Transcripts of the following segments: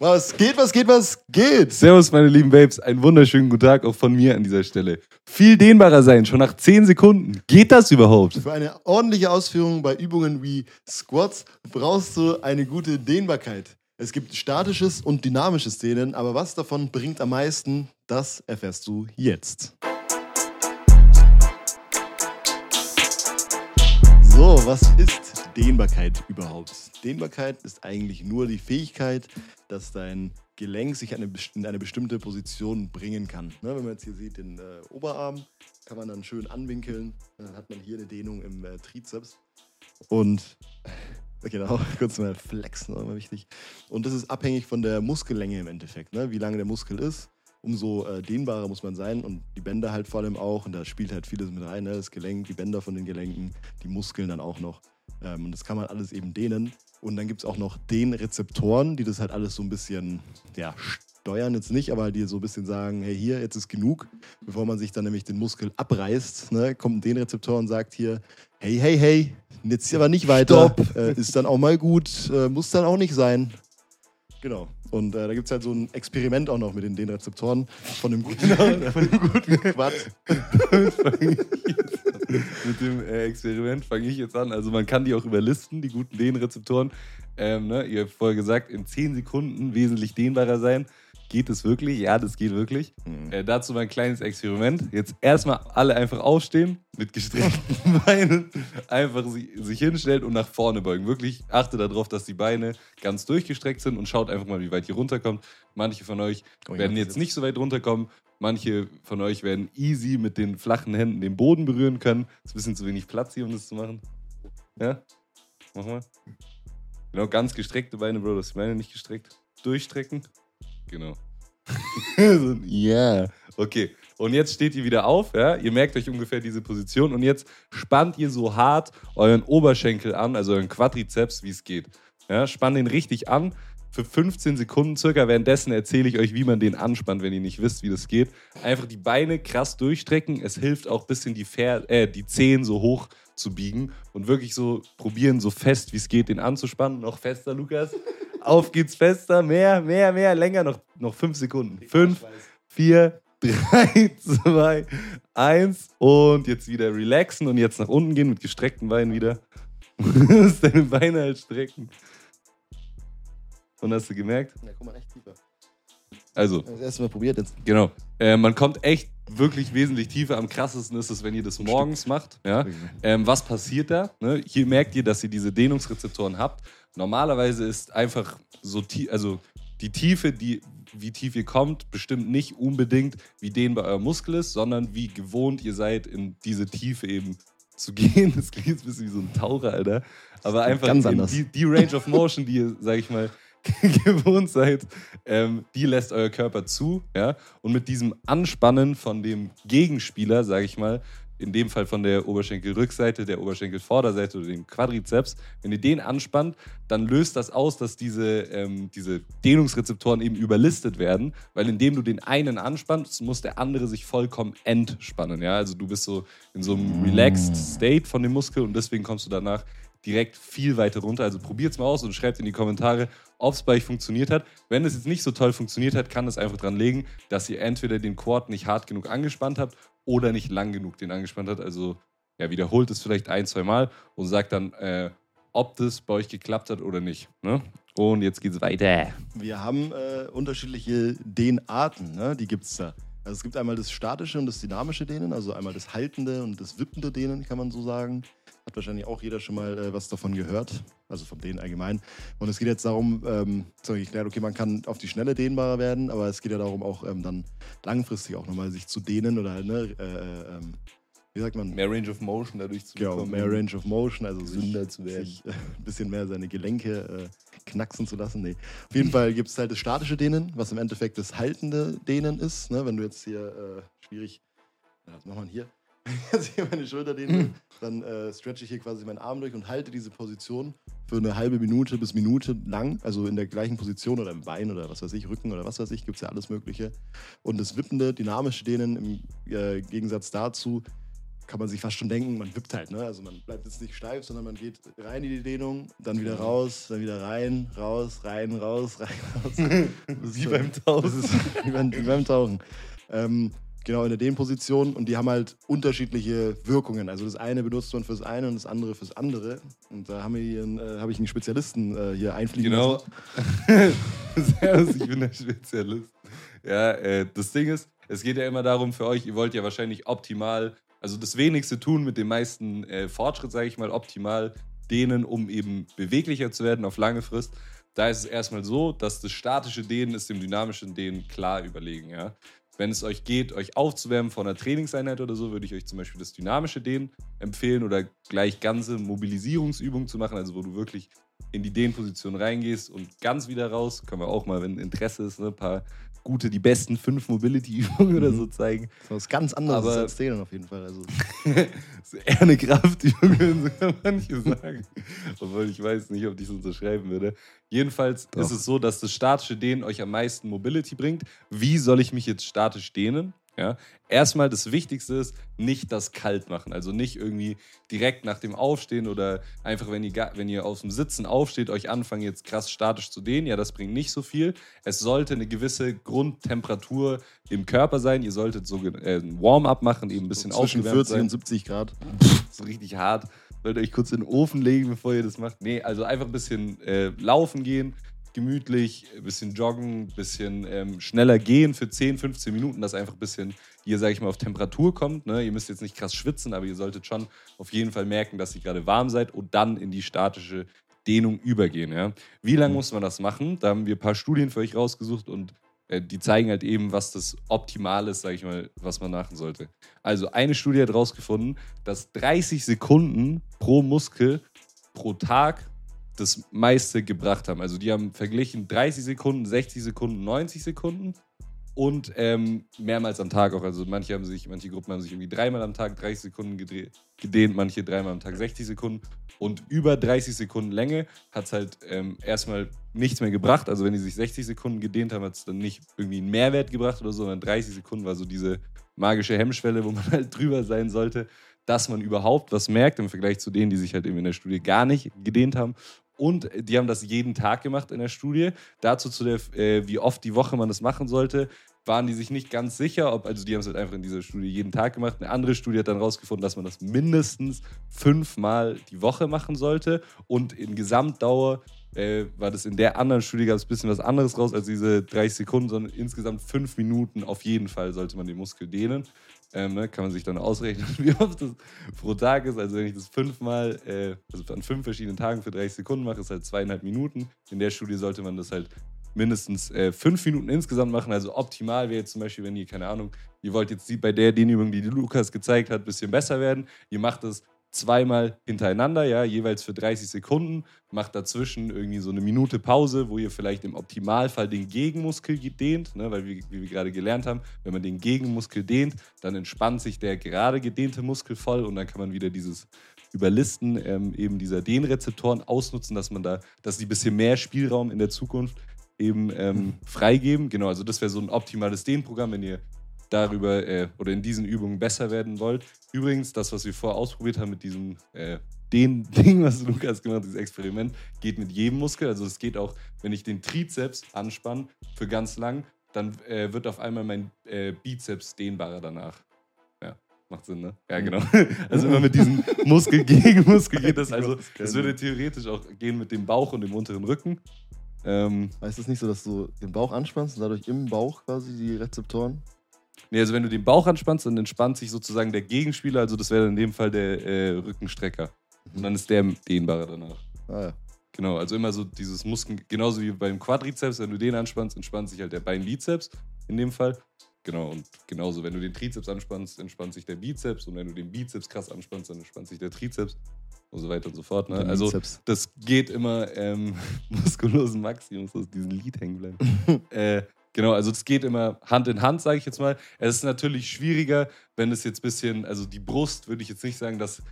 Was geht, was geht, was geht? Servus, meine lieben Babes. Einen wunderschönen guten Tag auch von mir an dieser Stelle. Viel dehnbarer sein, schon nach 10 Sekunden. Geht das überhaupt? Für eine ordentliche Ausführung bei Übungen wie Squats brauchst du eine gute Dehnbarkeit. Es gibt statisches und dynamisches Dehnen, aber was davon bringt am meisten, das erfährst du jetzt. So, was ist Dehnbarkeit überhaupt? Dehnbarkeit ist eigentlich nur die Fähigkeit, dass dein Gelenk sich in eine bestimmte Position bringen kann. Ne, wenn man jetzt hier sieht, den äh, Oberarm kann man dann schön anwinkeln. Dann hat man hier eine Dehnung im äh, Trizeps. Und genau, kurz mal flexen, immer wichtig. Und das ist abhängig von der Muskellänge im Endeffekt, ne? wie lange der Muskel ist umso äh, dehnbarer muss man sein und die Bänder halt vor allem auch. Und da spielt halt vieles mit rein, ne? das Gelenk, die Bänder von den Gelenken, die Muskeln dann auch noch. Ähm, und das kann man alles eben dehnen. Und dann gibt es auch noch Dehnrezeptoren, die das halt alles so ein bisschen ja, steuern, jetzt nicht, aber die so ein bisschen sagen, hey hier, jetzt ist genug. Bevor man sich dann nämlich den Muskel abreißt, ne, kommt ein Dehnrezeptor und sagt hier, hey, hey, hey, jetzt aber nicht weiter. Äh, ist dann auch mal gut, äh, muss dann auch nicht sein. Genau. Und äh, da gibt es halt so ein Experiment auch noch mit den, den Rezeptoren von dem guten, von dem guten Quatsch. mit dem äh, Experiment fange ich jetzt an. Also man kann die auch überlisten, die guten Dehnrezeptoren. Ähm, ne? Ihr habt vorher gesagt, in 10 Sekunden wesentlich dehnbarer sein. Geht es wirklich? Ja, das geht wirklich. Mhm. Äh, dazu mein kleines Experiment. Jetzt erstmal alle einfach aufstehen, mit gestreckten Beinen, einfach sich, sich hinstellen und nach vorne beugen. Wirklich achte darauf, dass die Beine ganz durchgestreckt sind und schaut einfach mal, wie weit ihr runterkommt. Manche von euch oh, werden jetzt nicht so weit runterkommen. Manche von euch werden easy mit den flachen Händen den Boden berühren können. Ist ein bisschen zu wenig Platz hier, um das zu machen. Ja? Mach mal. Genau, ganz gestreckte Beine, Bro. Das die Beine nicht gestreckt. Durchstrecken. Genau. Ja. yeah. Okay. Und jetzt steht ihr wieder auf, ja? Ihr merkt euch ungefähr diese Position und jetzt spannt ihr so hart euren Oberschenkel an, also euren Quadrizeps, wie es geht. Ja, spannt den richtig an für 15 Sekunden circa. Währenddessen erzähle ich euch, wie man den anspannt, wenn ihr nicht wisst, wie das geht. Einfach die Beine krass durchstrecken. Es hilft auch ein bisschen die, Fer äh, die Zehen so hoch zu biegen und wirklich so probieren, so fest wie es geht, den anzuspannen. Noch fester, Lukas. Auf geht's fester, mehr, mehr, mehr, länger, noch, noch fünf Sekunden. Fünf, vier, drei, zwei, eins und jetzt wieder relaxen und jetzt nach unten gehen mit gestreckten Beinen wieder. deine Beine halt strecken. Und hast du gemerkt? Ja, guck mal, echt tiefer. Also. Das erste Mal probiert jetzt. Genau. Äh, man kommt echt wirklich wesentlich tiefer. Am krassesten ist es, wenn ihr das morgens macht. Ja? Ähm, was passiert da? Ne? Hier merkt ihr, dass ihr diese Dehnungsrezeptoren habt. Normalerweise ist einfach so tief, also die Tiefe, die, wie tief ihr kommt, bestimmt nicht unbedingt, wie dehnbar euer Muskel ist, sondern wie gewohnt ihr seid, in diese Tiefe eben zu gehen. Das klingt jetzt ein bisschen wie so ein Taucher, Alter. Aber einfach die, die Range of Motion, die ihr, sag ich mal, gewohnt seid, ähm, die lässt euer Körper zu. Ja? Und mit diesem Anspannen von dem Gegenspieler, sage ich mal, in dem Fall von der Oberschenkelrückseite, der Oberschenkelvorderseite oder dem Quadrizeps, wenn ihr den anspannt, dann löst das aus, dass diese, ähm, diese Dehnungsrezeptoren eben überlistet werden, weil indem du den einen anspannst, muss der andere sich vollkommen entspannen. Ja? Also du bist so in so einem relaxed State von dem Muskel und deswegen kommst du danach direkt viel weiter runter. Also probiert es mal aus und schreibt in die Kommentare, ob es bei euch funktioniert hat. Wenn es jetzt nicht so toll funktioniert hat, kann es einfach daran liegen, dass ihr entweder den Quad nicht hart genug angespannt habt oder nicht lang genug den angespannt habt. Also ja, wiederholt es vielleicht ein, zwei Mal und sagt dann, äh, ob das bei euch geklappt hat oder nicht. Ne? Und jetzt geht's weiter. Wir haben äh, unterschiedliche Dehnarten, ne? die gibt es da. Also es gibt einmal das statische und das dynamische Dehnen, also einmal das haltende und das wippende Dehnen, kann man so sagen. Hat wahrscheinlich auch jeder schon mal äh, was davon gehört, also von denen allgemein. Und es geht jetzt darum, ähm, ich okay, man kann auf die Schnelle dehnbarer werden, aber es geht ja darum, auch ähm, dann langfristig auch nochmal sich zu dehnen oder ne, äh, äh, ähm, wie sagt man? Mehr Range of Motion dadurch zu bekommen. Ja, mehr Range of Motion, also gesünder zu werden. Sich, äh, ein bisschen mehr seine Gelenke äh, knacksen zu lassen. Nee. Auf jeden Fall gibt es halt das statische Dehnen, was im Endeffekt das haltende Dehnen ist. Ne? Wenn du jetzt hier äh, schwierig, ja, was macht man hier? jetzt hier meine Schulter dehne, dann äh, stretche ich hier quasi meinen Arm durch und halte diese Position für eine halbe Minute bis Minute lang, also in der gleichen Position oder im Bein oder was weiß ich, Rücken oder was weiß ich, gibt es ja alles Mögliche. Und das wippende, dynamische Dehnen im äh, Gegensatz dazu kann man sich fast schon denken, man wippt halt. Ne? Also man bleibt jetzt nicht steif, sondern man geht rein in die Dehnung, dann wieder raus, dann wieder rein, raus, rein, raus, rein, raus. wie beim Tauchen. wie, beim, wie beim Tauchen. Ähm, genau in der Dehnposition und die haben halt unterschiedliche Wirkungen. Also das eine benutzt man fürs eine und das andere fürs andere. Und da haben wir hier einen, äh, habe ich einen Spezialisten äh, hier einfliegen genau. Servus, ich bin der Spezialist. Ja, äh, das Ding ist, es geht ja immer darum für euch, ihr wollt ja wahrscheinlich optimal, also das wenigste tun mit dem meisten äh, Fortschritt, sage ich mal, optimal dehnen, um eben beweglicher zu werden auf lange Frist. Da ist es erstmal so, dass das statische Dehnen ist dem dynamischen Dehnen klar überlegen. Ja? Wenn es euch geht, euch aufzuwärmen vor einer Trainingseinheit oder so, würde ich euch zum Beispiel das dynamische Dehnen empfehlen oder gleich ganze Mobilisierungsübungen zu machen, also wo du wirklich in die Dehnposition reingehst und ganz wieder raus. Können wir auch mal, wenn Interesse ist, ne, ein paar gute, die besten fünf Mobility-Übungen oder so mhm. zeigen. Das ist ganz anderes Aber als Dehnen auf jeden Fall. Also. ist eher eine Kraftübung, so kann manche sagen. Obwohl ich weiß nicht, ob ich es unterschreiben würde. Jedenfalls Doch. ist es so, dass das statische Dehnen euch am meisten Mobility bringt. Wie soll ich mich jetzt statisch dehnen? Ja? Erstmal das Wichtigste ist, nicht das kalt machen. Also nicht irgendwie direkt nach dem Aufstehen oder einfach, wenn ihr, wenn ihr aus dem Sitzen aufsteht, euch anfangen, jetzt krass statisch zu dehnen. Ja, das bringt nicht so viel. Es sollte eine gewisse Grundtemperatur im Körper sein. Ihr solltet so äh, ein Warm-up machen, eben ein bisschen so Zwischen 40 sein. und 70 Grad. so richtig hart. Solltet euch kurz in den Ofen legen, bevor ihr das macht. Nee, also einfach ein bisschen äh, laufen gehen gemütlich, ein bisschen joggen, ein bisschen ähm, schneller gehen für 10, 15 Minuten, dass einfach ein bisschen ihr, sage ich mal, auf Temperatur kommt. Ne? Ihr müsst jetzt nicht krass schwitzen, aber ihr solltet schon auf jeden Fall merken, dass ihr gerade warm seid und dann in die statische Dehnung übergehen. Ja? Wie lange mhm. muss man das machen? Da haben wir ein paar Studien für euch rausgesucht und äh, die zeigen halt eben, was das Optimal ist, sage ich mal, was man machen sollte. Also eine Studie hat herausgefunden, dass 30 Sekunden pro Muskel pro Tag das meiste gebracht haben. Also die haben verglichen 30 Sekunden, 60 Sekunden, 90 Sekunden und ähm, mehrmals am Tag auch. Also manche haben sich, manche Gruppen haben sich irgendwie dreimal am Tag 30 Sekunden gedehnt, manche dreimal am Tag 60 Sekunden. Und über 30 Sekunden Länge hat es halt ähm, erstmal nichts mehr gebracht. Also wenn die sich 60 Sekunden gedehnt haben, hat es dann nicht irgendwie einen Mehrwert gebracht oder so, sondern 30 Sekunden war so diese magische Hemmschwelle, wo man halt drüber sein sollte, dass man überhaupt was merkt im Vergleich zu denen, die sich halt eben in der Studie gar nicht gedehnt haben. Und die haben das jeden Tag gemacht in der Studie. Dazu zu der, äh, wie oft die Woche man das machen sollte, waren die sich nicht ganz sicher, ob, also die haben es halt einfach in dieser Studie jeden Tag gemacht. Eine andere Studie hat dann herausgefunden, dass man das mindestens fünfmal die Woche machen sollte. Und in Gesamtdauer äh, war das in der anderen Studie gab es ein bisschen was anderes raus als diese 30 Sekunden, sondern insgesamt fünf Minuten auf jeden Fall sollte man den Muskel dehnen. Ähm, ne, kann man sich dann ausrechnen, wie oft das pro Tag ist. Also wenn ich das fünfmal, äh, also an fünf verschiedenen Tagen für 30 Sekunden mache, ist halt zweieinhalb Minuten. In der Studie sollte man das halt mindestens äh, fünf Minuten insgesamt machen. Also optimal wäre jetzt zum Beispiel, wenn ihr, keine Ahnung, ihr wollt jetzt bei der Dehnübung, die Lukas gezeigt hat, ein bisschen besser werden. Ihr macht das zweimal hintereinander, ja, jeweils für 30 Sekunden, macht dazwischen irgendwie so eine Minute Pause, wo ihr vielleicht im Optimalfall den Gegenmuskel dehnt, ne, weil wir, wie wir gerade gelernt haben, wenn man den Gegenmuskel dehnt, dann entspannt sich der gerade gedehnte Muskel voll und dann kann man wieder dieses Überlisten ähm, eben dieser Dehnrezeptoren ausnutzen, dass man da, dass die ein bisschen mehr Spielraum in der Zukunft eben ähm, freigeben. Genau, also das wäre so ein optimales Dehnprogramm, wenn ihr darüber äh, oder in diesen Übungen besser werden wollt. Übrigens, das, was wir vorher ausprobiert haben mit diesem äh, den Ding, was Lukas gemacht hat, dieses Experiment, geht mit jedem Muskel. Also es geht auch, wenn ich den Trizeps anspanne für ganz lang, dann äh, wird auf einmal mein äh, Bizeps dehnbarer danach. Ja, macht Sinn, ne? Ja, genau. Also immer mit diesem Muskel gegen Muskel geht das. Also es würde theoretisch auch gehen mit dem Bauch und dem unteren Rücken. Ähm, heißt das nicht so, dass du den Bauch anspannst und dadurch im Bauch quasi die Rezeptoren Nee, also wenn du den Bauch anspannst, dann entspannt sich sozusagen der Gegenspieler, also das wäre in dem Fall der äh, Rückenstrecker. Und dann ist der dehnbarer danach. Ah ja. Genau, also immer so dieses Muskeln, genauso wie beim Quadrizeps, wenn du den anspannst, entspannt sich halt der Beinbizeps in dem Fall. Genau, und genauso, wenn du den Trizeps anspannst, entspannt sich der Bizeps und wenn du den Bizeps krass anspannst, dann entspannt sich der Trizeps und so weiter und so fort. Ne? Also das geht immer ähm, muskulosen Maximus aus diesem Lied hängen bleiben. äh, Genau, also es geht immer Hand in Hand, sage ich jetzt mal. Es ist natürlich schwieriger, wenn es jetzt ein bisschen, also die Brust würde ich jetzt nicht sagen, dass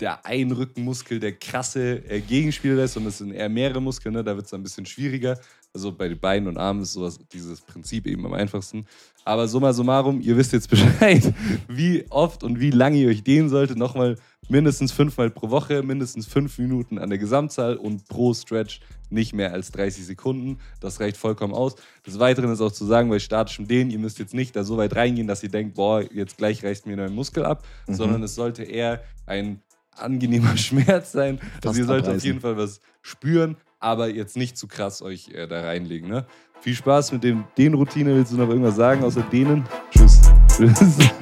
der Einrückenmuskel der krasse äh, Gegenspieler ist, sondern es sind eher mehrere Muskeln, ne? da wird es ein bisschen schwieriger. Also bei den Beinen und Armen ist sowas, dieses Prinzip eben am einfachsten. Aber summa summarum, ihr wisst jetzt Bescheid, wie oft und wie lange ihr euch dehnen solltet. Nochmal mindestens fünfmal pro Woche, mindestens fünf Minuten an der Gesamtzahl und pro Stretch nicht mehr als 30 Sekunden. Das reicht vollkommen aus. Des Weiteren ist auch zu sagen, bei statischem Dehnen, ihr müsst jetzt nicht da so weit reingehen, dass ihr denkt, boah, jetzt gleich reißt mir ein Muskel ab, mhm. sondern es sollte eher ein angenehmer Schmerz sein. Fast also ihr solltet abreißen. auf jeden Fall was spüren, aber jetzt nicht zu krass euch äh, da reinlegen. Ne? Viel Spaß mit dem Dehnroutine. Willst du noch irgendwas sagen außer denen? Tschüss. Tschüss.